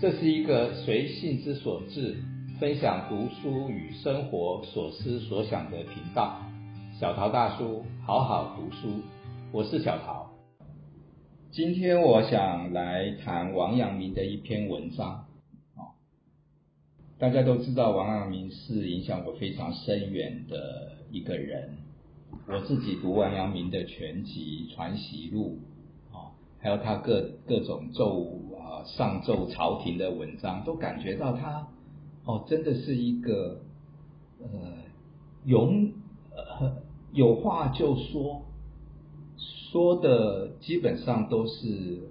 这是一个随性之所至，分享读书与生活所思所想的频道。小陶大叔，好好读书，我是小陶。今天我想来谈王阳明的一篇文章。大家都知道王阳明是影响我非常深远的一个人。我自己读王阳明的全集《传习录》，啊，还有他各各种奏啊上奏朝廷的文章，都感觉到他哦，真的是一个呃勇呃有话就说，说的基本上都是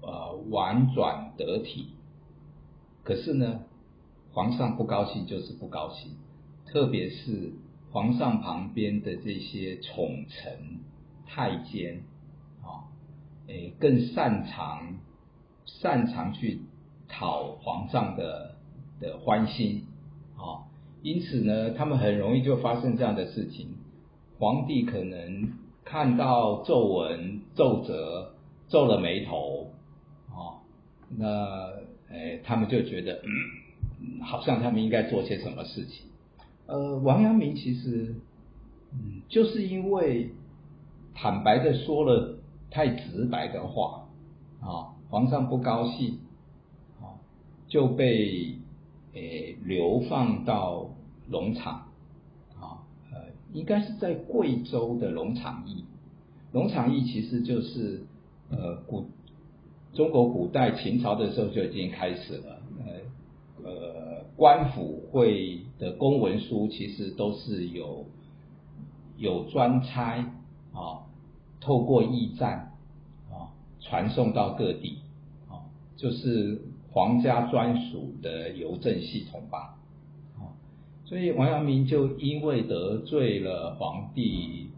呃婉转得体。可是呢，皇上不高兴就是不高兴，特别是。皇上旁边的这些宠臣、太监，啊，诶，更擅长擅长去讨皇上的的欢心，啊，因此呢，他们很容易就发生这样的事情。皇帝可能看到奏文奏折，皱了眉头，啊，那诶，他们就觉得，嗯，好像他们应该做些什么事情。呃，王阳明其实，嗯，就是因为坦白的说了太直白的话，啊，皇上不高兴，啊，就被诶流放到龙场，啊，呃，应该是在贵州的龙场驿，龙场驿其实就是呃古中国古代秦朝的时候就已经开始了，呃呃官府会。的公文书其实都是有有专差啊，透过驿站传送到各地啊，就是皇家专属的邮政系统吧啊，所以王阳明就因为得罪了皇帝，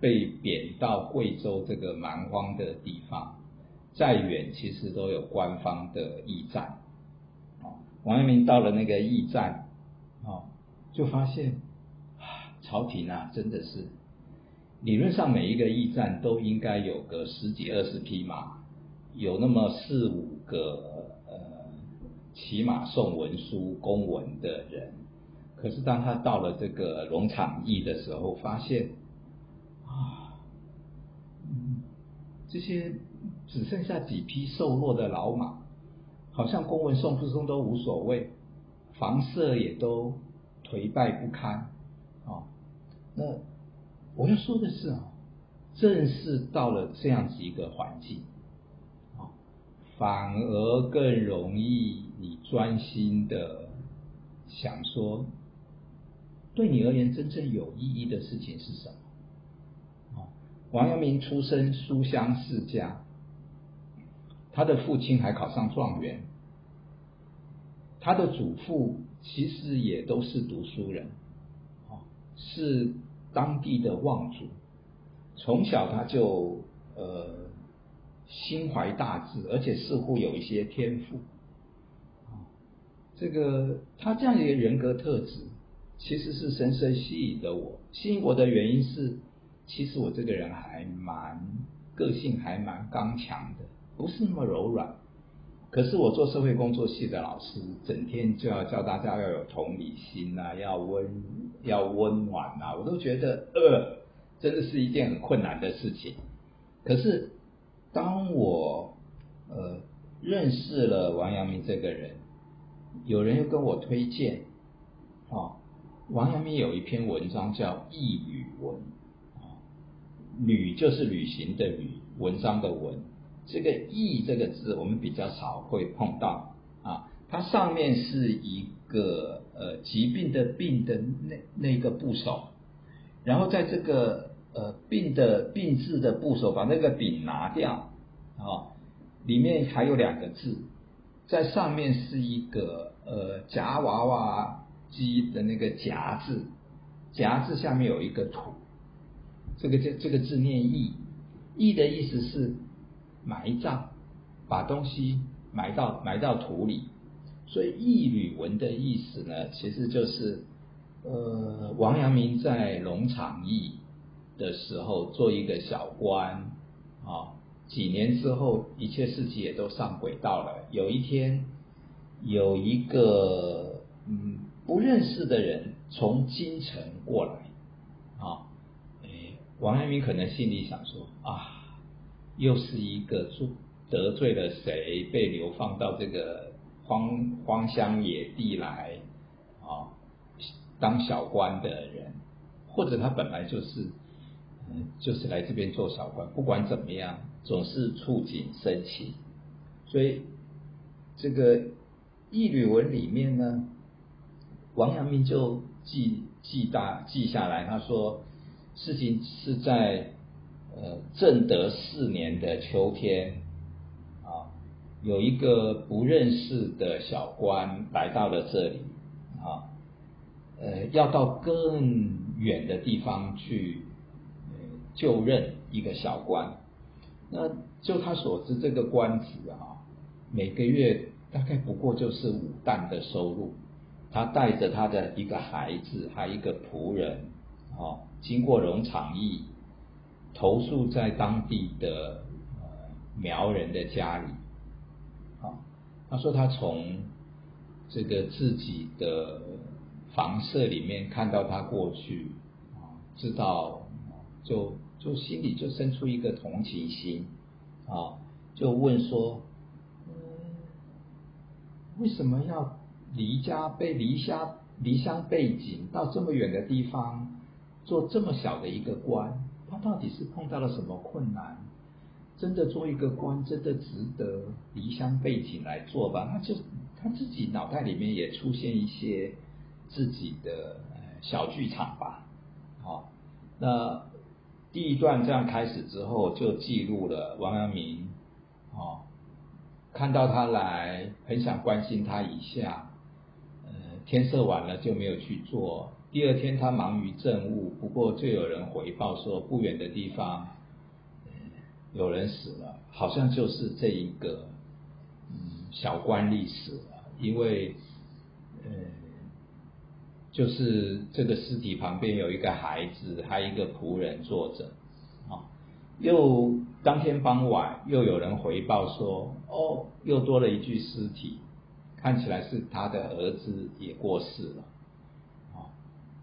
被贬到贵州这个蛮荒的地方，再远其实都有官方的驿站啊。王阳明到了那个驿站。啊就发现，啊朝廷啊，真的是理论上每一个驿站都应该有个十几二十匹马，有那么四五个呃骑马送文书公文的人。可是当他到了这个龙场驿的时候，发现啊，嗯，这些只剩下几匹瘦弱的老马，好像公文送不送都无所谓，房舍也都。颓败不堪，啊，那我要说的是啊，正是到了这样子一个环境，啊，反而更容易你专心的想说，对你而言真正有意义的事情是什么？啊，王阳明出身书香世家，他的父亲还考上状元，他的祖父。其实也都是读书人，是当地的望族。从小他就呃心怀大志，而且似乎有一些天赋。这个他这样一个人格特质，其实是深深吸引的我。吸引我的原因是，其实我这个人还蛮个性，还蛮刚强的，不是那么柔软。可是我做社会工作系的老师，整天就要教大家要有同理心呐、啊，要温要温暖呐、啊，我都觉得呃，真的是一件很困难的事情。可是当我呃认识了王阳明这个人，有人又跟我推荐，啊，王阳明有一篇文章叫《佚旅文》，啊，旅就是旅行的旅，文章的文。这个“佚”这个字，我们比较少会碰到啊。它上面是一个呃疾病的“病”的那那个部首，然后在这个呃“病”的“病”字的部首，把那个“丙”拿掉啊，里面还有两个字，在上面是一个呃夹娃娃机的那个“夹”字，“夹”字下面有一个“土”，这个这这个字念“佚”，“佚”的意思是。埋葬，把东西埋到埋到土里，所以佚旅文的意思呢，其实就是，呃，王阳明在龙场驿的时候做一个小官啊，几年之后一切事情也都上轨道了。有一天，有一个嗯不认识的人从京城过来，啊，哎，王阳明可能心里想说啊，又是一个做得罪了谁，被流放到这个荒荒乡野地来啊当小官的人，或者他本来就是嗯就是来这边做小官，不管怎么样，总是触景生情，所以这个。义履文里面呢，王阳明就记记大记下来，他说事情是在呃正德四年的秋天啊，有一个不认识的小官来到了这里啊，呃要到更远的地方去就任一个小官，那就他所知，这个官职啊，每个月。大概不过就是五担的收入，他带着他的一个孩子，还一个仆人，哦，经过农场驿，投宿在当地的苗人的家里，啊，他说他从这个自己的房舍里面看到他过去，啊，知道就就心里就生出一个同情心，啊，就问说。嗯为什么要离家被离乡离乡背井到这么远的地方做这么小的一个官？他到底是碰到了什么困难？真的做一个官，真的值得离乡背井来做吧？他就他自己脑袋里面也出现一些自己的小剧场吧。好，那第一段这样开始之后，就记录了王阳明，哦。看到他来，很想关心他一下。呃，天色晚了就没有去做。第二天他忙于政务，不过就有人回报说，不远的地方，有人死了，好像就是这一个，嗯，小官吏死了，因为，呃，就是这个尸体旁边有一个孩子，还有一个仆人坐着。啊又当天傍晚，又有人回报说，哦，又多了一具尸体，看起来是他的儿子也过世了。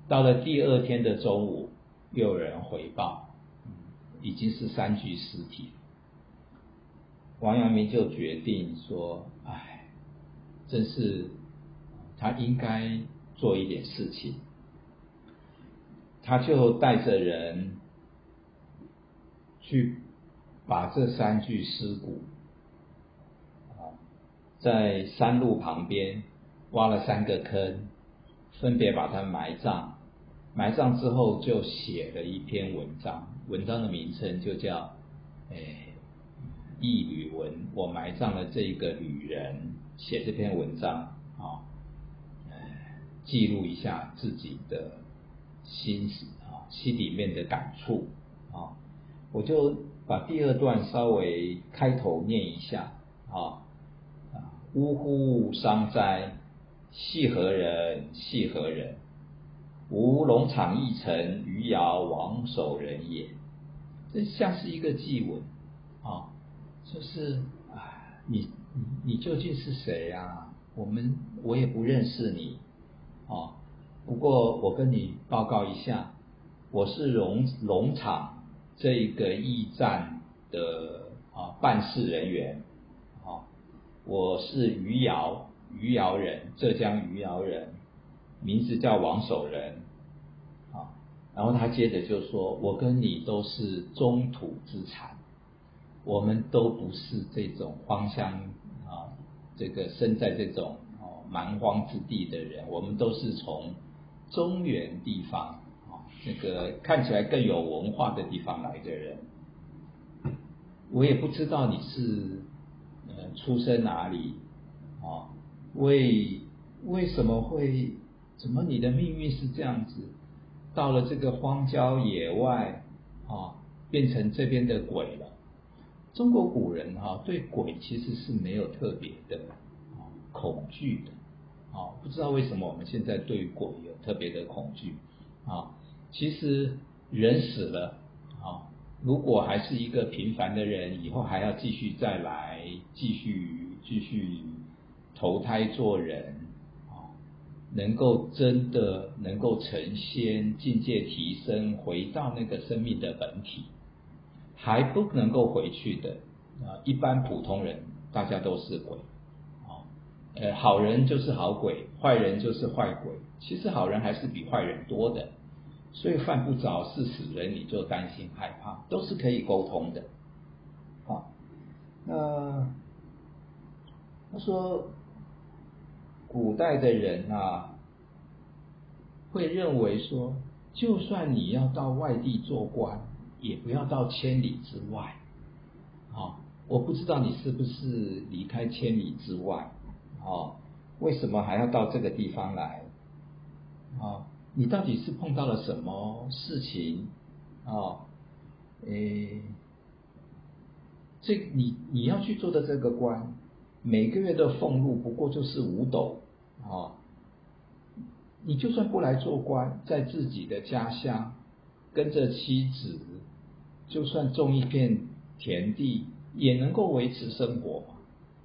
到了第二天的中午，又有人回报，已经是三具尸体。王阳明就决定说，哎，真是他应该做一点事情，他就带着人。去把这三具尸骨啊，在山路旁边挖了三个坑，分别把它埋葬。埋葬之后，就写了一篇文章，文章的名称就叫《诶义履文》。我埋葬了这一个旅人，写这篇文章啊，记录一下自己的心思啊，心里面的感触啊。我就把第二段稍微开头念一下啊，啊，呜呼伤哉，系何人？系何人？吴农场驿丞余姚王守仁也。这像是一个祭文啊，就是啊，你你你究竟是谁呀？我们我也不认识你啊。不过我跟你报告一下，我是农农场。这一个驿站的啊办事人员，啊，我是余姚，余姚人，浙江余姚人，名字叫王守仁，啊，然后他接着就说，我跟你都是中土之产，我们都不是这种荒乡啊，这个生在这种哦蛮荒之地的人，我们都是从中原地方。那个看起来更有文化的地方来的人，我也不知道你是呃出生哪里啊？为为什么会怎么你的命运是这样子？到了这个荒郊野外啊，变成这边的鬼了。中国古人哈对鬼其实是没有特别的啊恐惧的啊，不知道为什么我们现在对鬼有特别的恐惧啊？其实人死了啊，如果还是一个平凡的人，以后还要继续再来，继续继续投胎做人，能够真的能够成仙，境界提升，回到那个生命的本体，还不能够回去的啊，一般普通人大家都是鬼，啊，呃，好人就是好鬼，坏人就是坏鬼，其实好人还是比坏人多的，所以犯不着是死人你就担心害怕，都是可以沟通的，啊，那他说。古代的人啊，会认为说，就算你要到外地做官，也不要到千里之外。啊，我不知道你是不是离开千里之外，啊，为什么还要到这个地方来？啊，你到底是碰到了什么事情？啊，诶，这你你要去做的这个官，每个月的俸禄不过就是五斗。哦，你就算不来做官，在自己的家乡跟着妻子，就算种一片田地，也能够维持生活嘛。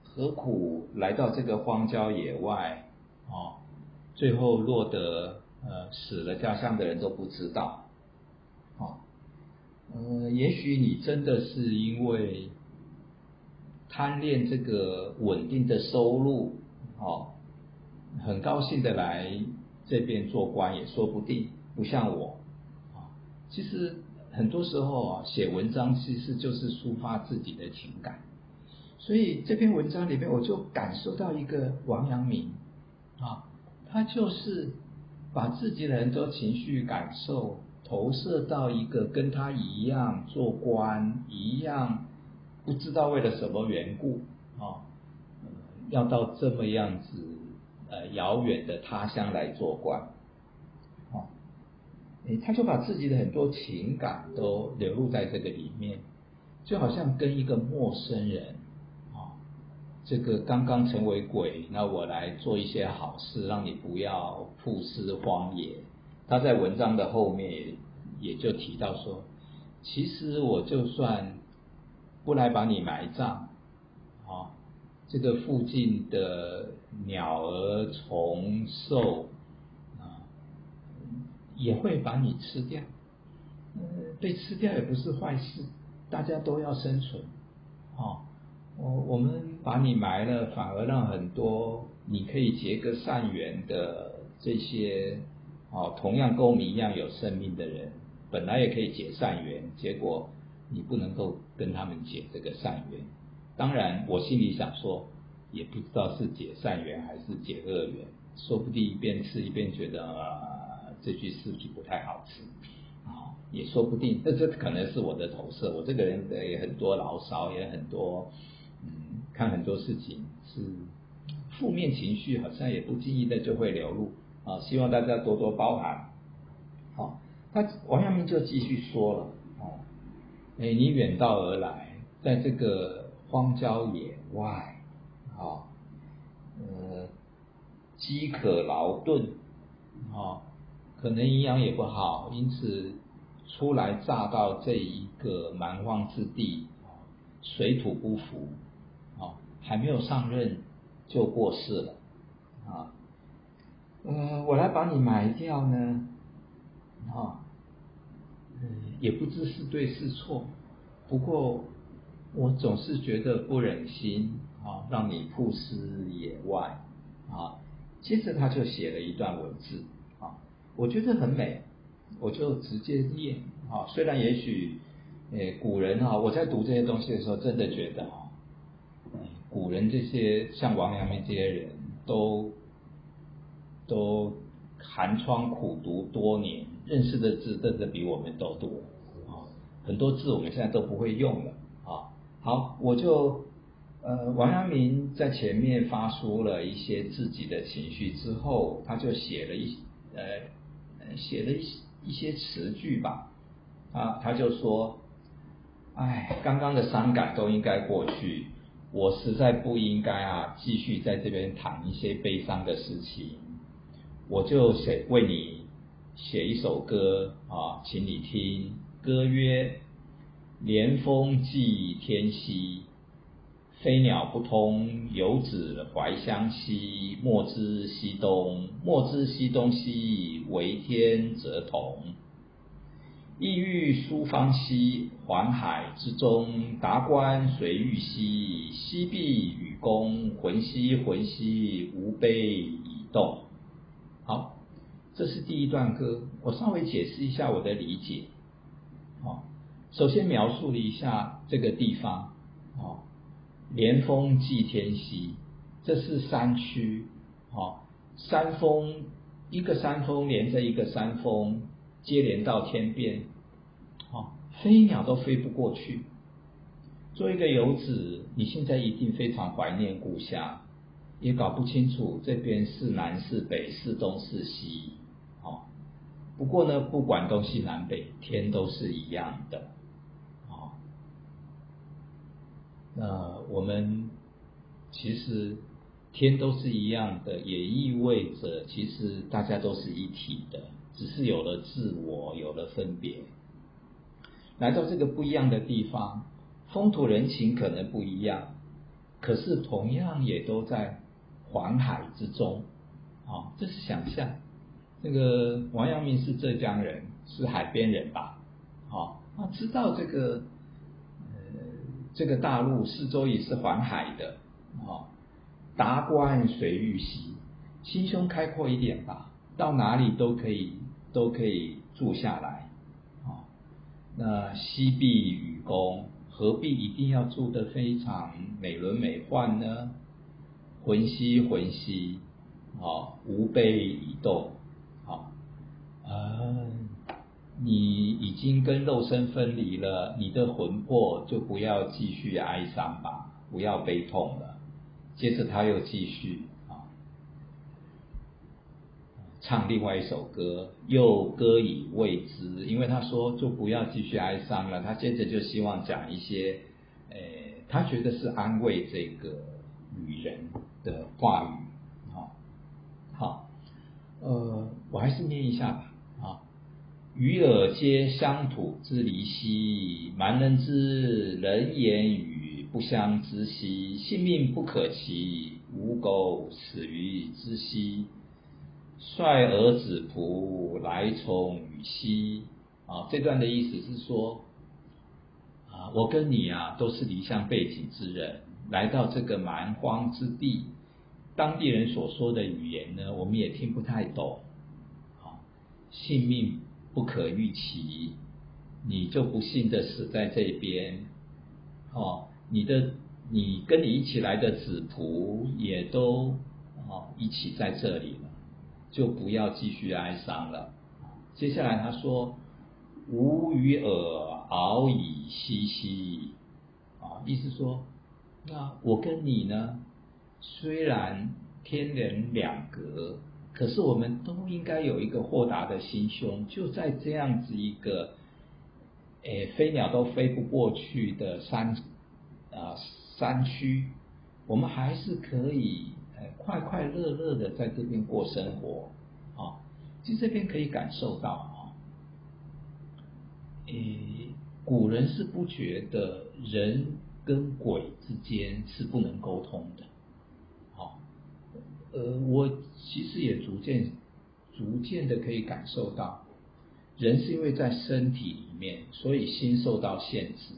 何苦来到这个荒郊野外？哦，最后落得呃死了，家乡的人都不知道。哦，呃，也许你真的是因为贪恋这个稳定的收入，哦。很高兴的来这边做官也说不定，不像我啊。其实很多时候啊，写文章其实就是抒发自己的情感。所以这篇文章里面，我就感受到一个王阳明啊，他就是把自己的很多情绪感受投射到一个跟他一样做官一样，不知道为了什么缘故啊，要到这么样子。呃，遥远的他乡来做官，哦，诶，他就把自己的很多情感都流露在这个里面，就好像跟一个陌生人，啊，这个刚刚成为鬼，那我来做一些好事，让你不要曝尸荒野。他在文章的后面也就提到说，其实我就算不来把你埋葬，啊。这个附近的鸟儿虫兽啊，也会把你吃掉。嗯，被吃掉也不是坏事，大家都要生存。哦，我我们把你埋了，反而让很多你可以结个善缘的这些哦，同样跟我们一样有生命的人，本来也可以结善缘，结果你不能够跟他们结这个善缘。当然，我心里想说，也不知道是结善缘还是结恶缘，说不定一边吃一边觉得啊，这具尸体不太好吃，啊，也说不定。那这可能是我的投射，我这个人也很多牢骚，也很多，嗯，看很多事情是负面情绪，好像也不经意的就会流露啊。希望大家多多包涵。好，他王阳明就继续说了，哦，哎，你远道而来，在这个。荒郊野外，啊，呃，饥渴劳顿，啊，可能营养也不好，因此初来乍到这一个蛮荒之地，水土不服，啊，还没有上任就过世了，啊，嗯，我来把你埋掉呢，啊，嗯，也不知是对是错，不过。我总是觉得不忍心啊，让你曝尸野外啊。接着他就写了一段文字啊，我觉得很美，我就直接念啊。虽然也许诶古人啊，我在读这些东西的时候，真的觉得啊，古人这些像王阳明这些人都都寒窗苦读多年，认识的字真的比我们都多啊。很多字我们现在都不会用了。好，我就呃，王阳明在前面发出了一些自己的情绪之后，他就写了一呃，写了一一些词句吧，啊，他就说，哎，刚刚的伤感都应该过去，我实在不应该啊，继续在这边谈一些悲伤的事情，我就写为你写一首歌啊，请你听，歌曰。连峰寄天西，飞鸟不通，游子怀乡兮。莫知西东，莫知西东西，为天则同。意欲苏方兮，环海之中。达观随欲兮？西壁与公，魂兮魂兮，吾辈已动。好，这是第一段歌。我稍微解释一下我的理解。首先描述了一下这个地方。哦。连峰际天溪，这是山区，哦，山峰一个山峰连着一个山峰，接连到天边，哦，飞鸟都飞不过去。做一个游子，你现在一定非常怀念故乡，也搞不清楚这边是南是北是东是西，哦，不过呢，不管东西南北，天都是一样的。那我们其实天都是一样的，也意味着其实大家都是一体的，只是有了自我，有了分别。来到这个不一样的地方，风土人情可能不一样，可是同样也都在环海之中。啊，这是想象。这个王阳明是浙江人，是海边人吧？好，那知道这个。这个大陆四周也是环海的，啊，达观随遇兮？心胸开阔一点吧，到哪里都可以，都可以住下来，啊，那西壁与公，何必一定要住得非常美轮美奂呢？浑兮浑兮，啊，无悲以动，啊，嗯。你已经跟肉身分离了，你的魂魄就不要继续哀伤吧，不要悲痛了。接着他又继续啊，唱另外一首歌，又歌以慰之，因为他说就不要继续哀伤了。他接着就希望讲一些，诶，他觉得是安慰这个女人的话语。好，好，呃，我还是念一下吧。与尔皆乡土之离兮，蛮人之人言语不相知兮。性命不可期，吾苟死于之兮。率尔子仆来从与兮。啊，这段的意思是说，啊，我跟你啊都是离乡背井之人，来到这个蛮荒之地，当地人所说的语言呢，我们也听不太懂。啊，性命。不可预期，你就不幸的死在这边，哦，你的你跟你一起来的子仆也都哦一起在这里了，就不要继续哀伤了。接下来他说：“吾与尔遨以嬉兮。”啊，意思说，那我跟你呢，虽然天人两隔。可是我们都应该有一个豁达的心胸，就在这样子一个，诶，飞鸟都飞不过去的山，啊，山区，我们还是可以，诶，快快乐乐的在这边过生活，啊，其实这边可以感受到啊，诶，古人是不觉得人跟鬼之间是不能沟通的。呃，我其实也逐渐、逐渐的可以感受到，人是因为在身体里面，所以心受到限制，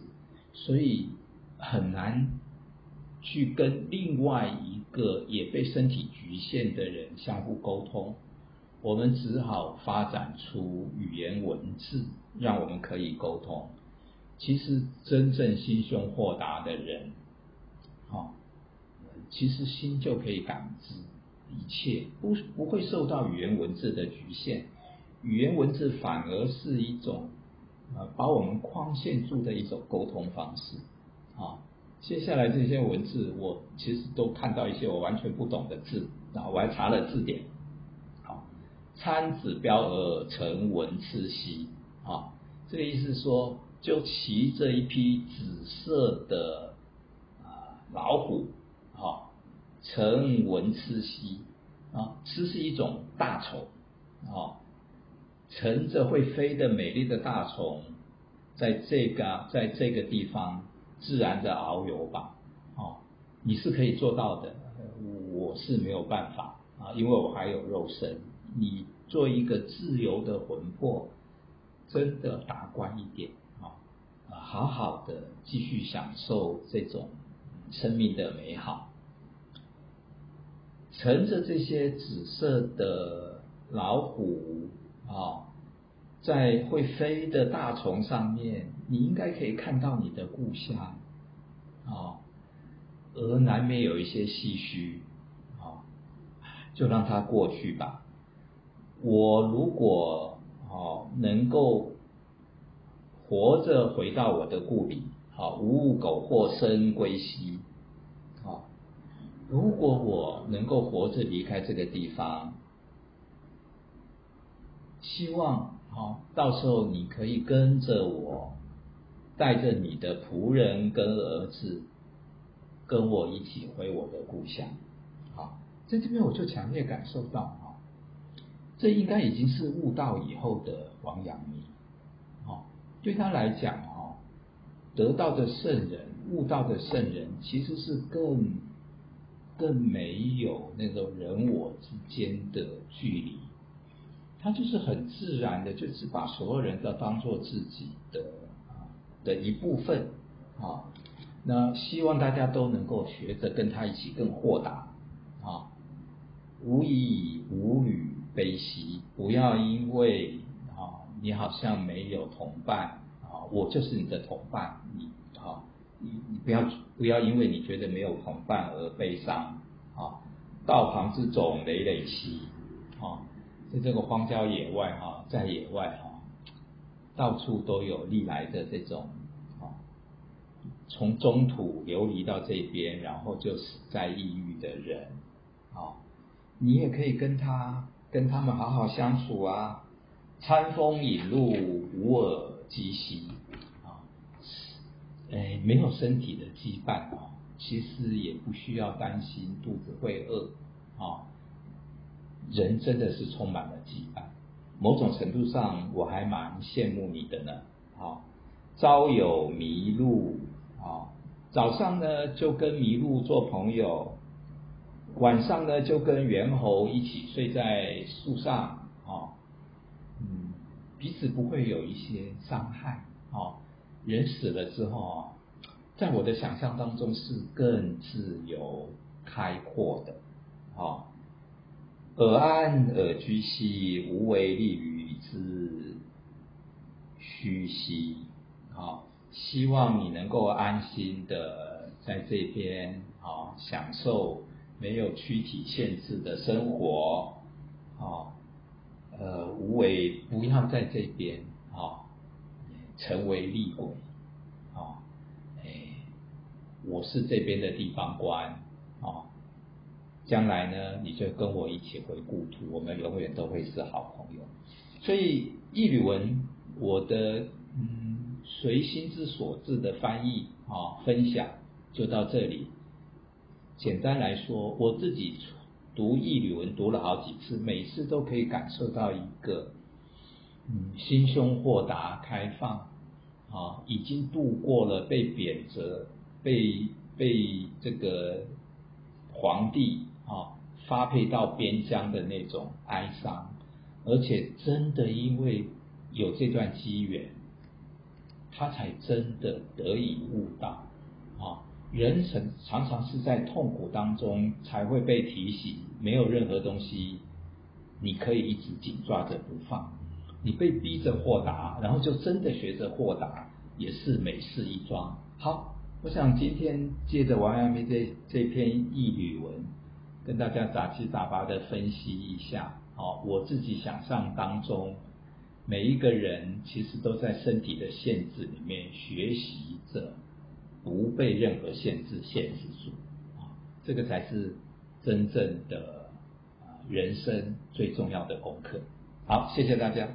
所以很难去跟另外一个也被身体局限的人相互沟通。我们只好发展出语言文字，让我们可以沟通。其实真正心胸豁达的人，哦，其实心就可以感知。一切不不会受到语言文字的局限，语言文字反而是一种呃把我们框限住的一种沟通方式啊。接下来这些文字，我其实都看到一些我完全不懂的字啊，我还查了字典。好，参子标而乘文刺兮啊，这个意思说，就骑着一匹紫色的啊老虎。乘文刺兮啊，吃是一种大虫啊，乘着会飞的美丽的大虫，在这个在这个地方自然的遨游吧，啊，你是可以做到的，我是没有办法啊，因为我还有肉身。你做一个自由的魂魄，真的达观一点啊，好好的继续享受这种生命的美好。乘着这些紫色的老虎啊，在会飞的大虫上面，你应该可以看到你的故乡啊，而难免有一些唏嘘啊，就让它过去吧。我如果哦能够活着回到我的故里，好，无物苟或生归西，如果我能够活着离开这个地方，希望好，到时候你可以跟着我，带着你的仆人跟儿子，跟我一起回我的故乡，好，在这边我就强烈感受到。这应该已经是悟道以后的王阳明，哦，对他来讲，哦，得道的圣人、悟道的圣人，其实是更更没有那种人我之间的距离，他就是很自然的，就是把所有人都当做自己的的一部分，啊，那希望大家都能够学着跟他一起更豁达，啊，无以无语。悲喜，不要因为啊，你好像没有同伴啊，我就是你的同伴，你，你你不要不要因为你觉得没有同伴而悲伤啊。道旁之种累累兮啊，在这个荒郊野外哈，在野外哈，到处都有历来的这种啊，从中土流离到这边，然后就死在异域的人啊，你也可以跟他。跟他们好好相处啊，餐风饮露，无耳鸡兮，哎，没有身体的羁绊啊，其实也不需要担心肚子会饿啊。人真的是充满了羁绊，某种程度上我还蛮羡慕你的呢。啊，朝有麋鹿啊，早上呢就跟麋鹿做朋友。晚上呢，就跟猿猴一起睡在树上，哦，嗯，彼此不会有一些伤害，哦，人死了之后啊，在我的想象当中是更自由开阔的，哦，尔安尔居兮，无为利于之虚兮，啊，希望你能够安心的在这边，啊，享受。没有躯体限制的生活，啊，呃，无为不要在这边啊，成为厉鬼，啊，哎，我是这边的地方官，啊，将来呢，你就跟我一起回故土，我们永远都会是好朋友。所以一吕文，我的嗯随心之所至的翻译啊分享就到这里。简单来说，我自己读一吕文读了好几次，每次都可以感受到一个，嗯，心胸豁达、开放，啊，已经度过了被贬谪、被被这个皇帝啊发配到边疆的那种哀伤，而且真的因为有这段机缘，他才真的得以悟道，啊。人生常常是在痛苦当中才会被提醒，没有任何东西你可以一直紧抓着不放。你被逼着豁达，然后就真的学着豁达，也是美事一桩。好，我想今天借着王阳明这这篇一吕文，跟大家杂七杂八的分析一下。好，我自己想象当中，每一个人其实都在身体的限制里面学习着。不被任何限制限制住啊，这个才是真正的人生最重要的功课。好，谢谢大家。